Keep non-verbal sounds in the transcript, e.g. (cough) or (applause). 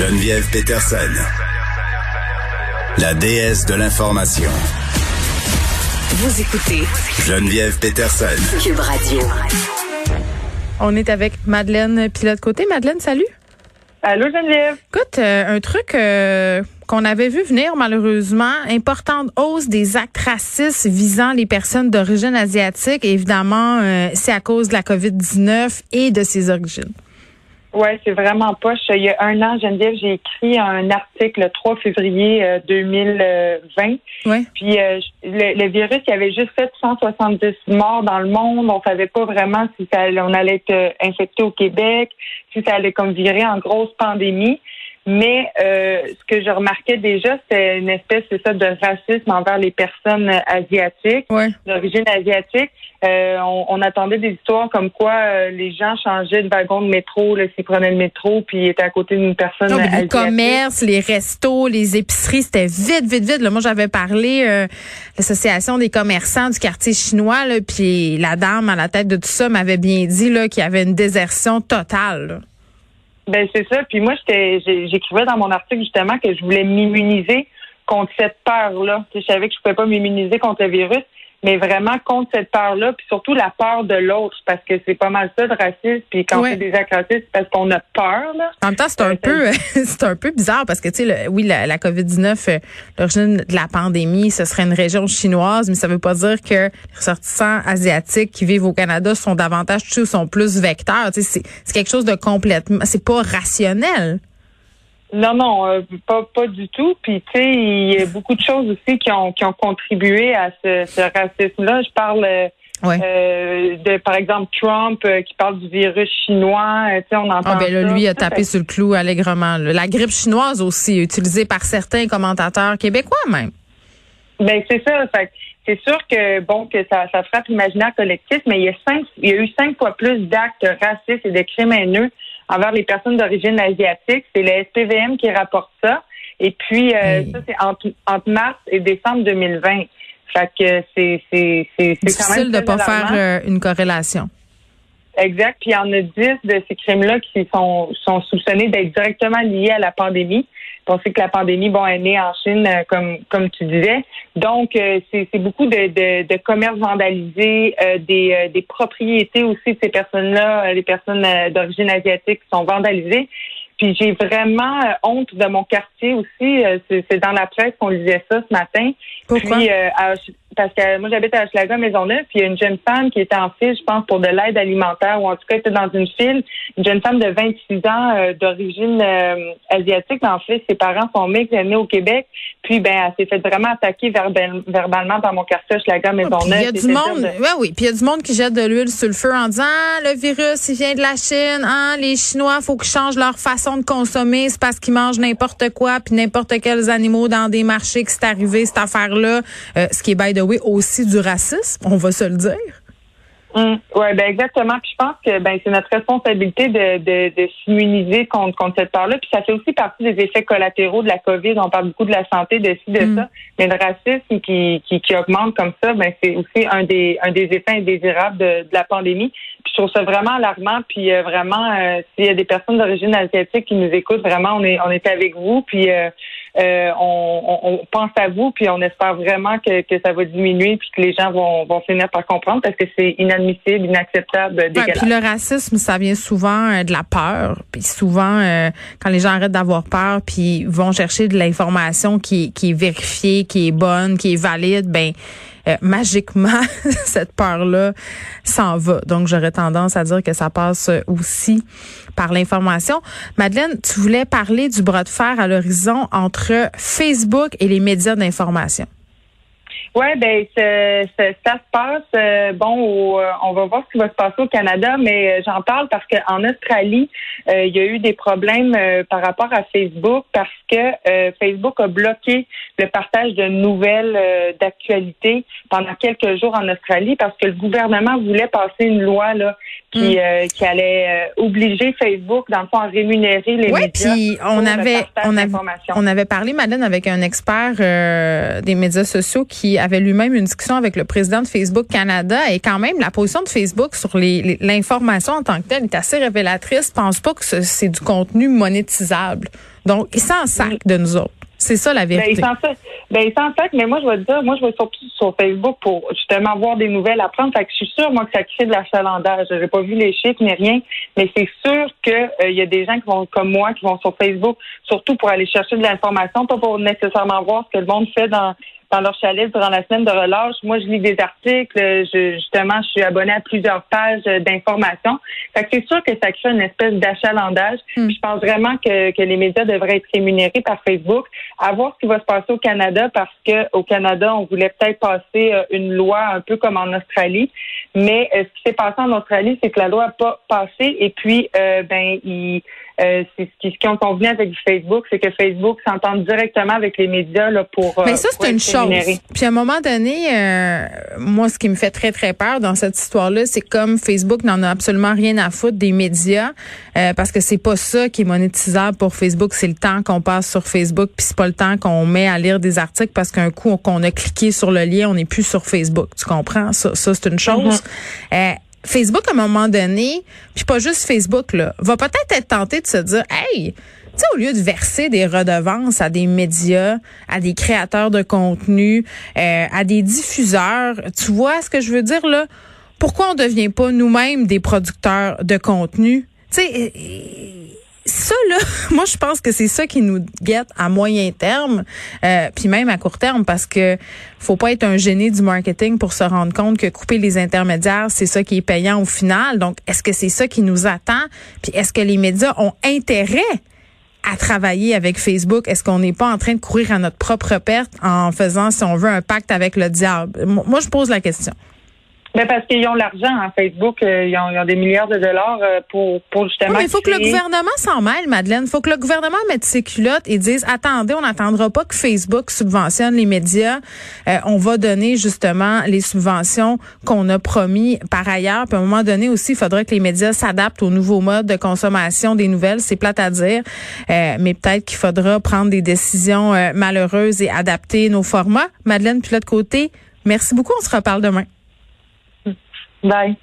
Geneviève Peterson, la déesse de l'information. Vous écoutez Geneviève Peterson. Cube Radio. On est avec Madeleine Pilote-Côté. Madeleine, salut. Allô, Geneviève? Écoute, euh, un truc euh, qu'on avait vu venir malheureusement, importante hausse des actes racistes visant les personnes d'origine asiatique. évidemment, euh, c'est à cause de la COVID-19 et de ses origines. Oui, c'est vraiment poche. Il y a un an, Geneviève, j'ai écrit un article le 3 février 2020. Ouais. Puis le, le, virus, il y avait juste fait 170 morts dans le monde. On savait pas vraiment si ça, on allait être infecté au Québec, si ça allait comme virer en grosse pandémie. Mais euh, ce que je remarquais déjà, c'est une espèce, c'est ça, de racisme envers les personnes asiatiques, ouais. d'origine asiatique. Euh, on, on, attendait des histoires comme quoi euh, les gens changeaient de wagon de métro, s'ils prenaient le métro, puis ils étaient à côté d'une personne non, asiatique. Les commerces, les restos, les épiceries, c'était vite, vite, vite. Là, moi, j'avais parlé euh, l'association des commerçants du quartier chinois, là, puis la dame à la tête de tout ça m'avait bien dit là qu'il y avait une désertion totale. Là. Ben c'est ça. Puis moi, j'écrivais dans mon article justement que je voulais m'immuniser contre cette peur-là. Je savais que je pouvais pas m'immuniser contre le virus, mais vraiment contre cette peur-là, puis surtout la peur de l'autre, parce que c'est pas mal ça de racisme. Puis quand ouais. c'est des actes racistes, c'est parce qu'on a peur. Là. En même temps, c'est un Euh, peu, (laughs) c'est un peu bizarre parce que tu sais, oui, la, la COVID-19, euh, l'origine de la pandémie, ce serait une région chinoise, mais ça veut pas dire que les ressortissants asiatiques qui vivent au Canada sont davantage touchés ou sont plus vecteurs. Tu sais, c'est quelque chose de complètement, c'est pas rationnel. Non, non, euh, pas pas du tout. Puis tu sais, il y a beaucoup de choses aussi qui ont qui ont contribué à ce, ce racisme-là. Je parle euh, Ouais. euh, de par exemple Trump euh, qui parle du virus chinois. Tu sais, on entend. Ah ben là, ça. lui a tapé sur le clou allègrement. là. La grippe chinoise aussi, utilisée par certains commentateurs québécois même. Ben c'est ça. Fait c'est sûr que bon que ça, ça frappe l'imaginaire collectif, mais il y a cinq, il y a eu cinq fois plus d'actes racistes et de crimes haineux envers les personnes d'origine asiatique. C'est le SPVM qui rapporte ça. Et puis euh, ça c'est entre, entre mars et décembre 2020. Fait que c'est c'est c'est c'est quand Difficile même de très pas alarmant. faire euh, une corrélation. Exact. Puis il y en a 10 de ces crimes-là qui sont, sont soupçonnés d'être directement liés à la pandémie. On sait que la pandémie, bon, est née en Chine, euh, comme comme tu disais. Donc, euh, c'est beaucoup de, de, de commerces vandalisés, euh, des, euh, des propriétés aussi de ces personnes-là, euh, les personnes d'origine asiatique qui sont vandalisées. Puis j'ai vraiment honte de mon quartier aussi. Euh, c'est dans la presse qu'on lisait ça ce matin. Pourquoi? Puis, euh, à parce que moi, j'habite à Hochelaga, Maisonneuve, puis il y a une jeune femme qui était en file, je pense, pour de l'aide alimentaire, ou en tout cas, était dans une file. Une jeune femme de 26 ans euh, d'origine euh, asiatique. Mais en fait, ses parents sont mixtes, elle est née au Québec. Puis, ben, elle s'est fait vraiment attaquer verbal- verbalement dans mon quartier Hochelaga, Ah, Maisonneuve. Il y a du monde, de- ouais, oui, puis il y a du monde qui jette de l'huile sur le feu en disant ah, le virus il vient de la Chine, ah, les Chinois faut qu'ils changent leur façon de consommer, c'est parce qu'ils mangent n'importe quoi puis n'importe quels animaux dans des marchés que c'est arrivé cette affaire là, ce qui est by the way aussi du racisme, on va se le dire. Hum, ouais, ben exactement. Puis je pense que ben c'est notre responsabilité de, de, de s'immuniser contre, contre cette peur-là. Puis ça fait aussi partie des effets collatéraux de la COVID. On parle beaucoup de la santé, de ci, de Mm. ça. Mais le racisme qui, qui, qui augmente comme ça, ben c'est aussi un des un des effets indésirables de, de la pandémie. Puis je trouve ça vraiment alarmant. Puis euh, vraiment, euh, s'il y a des personnes d'origine asiatique qui nous écoutent, vraiment, on est on est avec vous. Puis euh, euh, on, pense à vous. Puis on espère vraiment que, que ça va diminuer. Puis que les gens vont, vont finir par comprendre parce que c'est inadmissible, inacceptable, Ouais, puis le racisme, ça vient souvent euh, de la peur. Puis souvent, euh, quand les gens arrêtent d'avoir peur, puis vont chercher de l'information qui, qui est vérifiée, qui est bonne, qui est valide, ben euh, magiquement, (laughs) cette peur-là s'en va. Donc, j'aurais tendance à dire que ça passe aussi par l'information. Madeleine, tu voulais parler du bras de fer à l'horizon entre Facebook et les médias d'information. Ouais, ben ça, ça, ça se passe. euh, bon, au, euh, on va voir ce qui va se passer au Canada, mais euh, j'en parle parce qu'en Australie, euh, il y a eu des problèmes par rapport à Facebook parce que Facebook a bloqué le partage de nouvelles d'actualité pendant quelques jours en Australie parce que le gouvernement voulait passer une loi là qui, euh, qui allait obliger Facebook, dans le fond, à rémunérer les Oui, médias. puis on avait on avait on avait parlé Madeleine avec un expert des médias sociaux qui qui avait lui-même une discussion avec le président de Facebook Canada. Et quand même, la position de Facebook sur l'information en tant que telle est assez révélatrice. Je pense pas que c'est du contenu monétisable. Donc, il s'en sac de nous autres. C'est ça la vérité. Ben, il s'en sac, mais moi, je vais te dire, moi, je vais surtout sur Facebook pour justement voir des nouvelles à prendre. Fait que je suis sûre, moi, que ça crée de l'achalandage. J'ai pas vu les chiffres ni rien, mais c'est sûr qu'il euh, y a des gens qui vont, comme moi, qui vont sur Facebook, surtout pour aller chercher de l'information, pas pour nécessairement voir ce que le monde fait dans dans leur chalet durant la semaine de relâche. Moi, je lis des articles. Je, justement, je suis abonnée à plusieurs pages d'informations. Fait que c'est sûr que ça crée une espèce d'achalandage. Hmm. Je pense vraiment que, que les médias devraient être rémunérés par Facebook. À voir ce qui va se passer au Canada parce que au Canada, on voulait peut-être passer euh, une loi un peu comme en Australie. Mais euh, ce qui s'est passé en Australie, c'est que la loi n'a pas passé et puis euh, ben il euh, c'est ce qui, ont convenu avec Facebook, c'est que Facebook s'entend directement avec les médias là, pour. Mais ça, c'est une chose. Puis à un moment donné, euh, moi, ce qui me fait très, très peur dans cette histoire-là, c'est comme Facebook n'en a absolument rien à foutre des médias, euh, parce que c'est pas ça qui est monétisable pour Facebook, c'est le temps qu'on passe sur Facebook, puis c'est pas le temps qu'on met à lire des articles parce qu'un coup qu'on a cliqué sur le lien, on n'est plus sur Facebook. Tu comprends? Ça, ça c'est une chose. Mm-hmm. Facebook, à un moment donné, puis pas juste Facebook, là, va peut-être être tenté de se dire, hey, tu sais, au lieu de verser des redevances à des médias, à des créateurs de contenu, euh, à des diffuseurs, tu vois ce que je veux dire là? Pourquoi on devient pas nous-mêmes des producteurs de contenu? Tu sais, ça, là, (laughs) moi, je pense que c'est ça qui nous guette à moyen terme, euh, puis même à court terme, parce que faut pas être un génie du marketing pour se rendre compte que couper les intermédiaires, c'est ça qui est payant au final. Donc, est-ce que c'est ça qui nous attend? Puis est-ce que les médias ont intérêt à travailler avec Facebook? Est-ce qu'on n'est pas en train de courir à notre propre perte en faisant, si on veut, un pacte avec le diable? Moi, je pose la question. Mais ben, parce qu'ils ont l'argent, hein, Facebook, euh, ils, ont, des milliards de dollars euh, pour, pour justement. mais il faut que le gouvernement s'en mêle, Madeleine. Il faut que le gouvernement mette ses culottes et dise attendez, on n'attendra pas que Facebook subventionne les médias. Euh, on va donner justement les subventions qu'on a promis par ailleurs. Puis à un moment donné aussi, il faudrait que les médias s'adaptent aux nouveaux modes de consommation des nouvelles. C'est plate à dire, mais peut-être qu'il faudra prendre des décisions malheureuses et adapter nos formats. Madeleine, puis l'autre côté, merci beaucoup. On se reparle demain. Bye.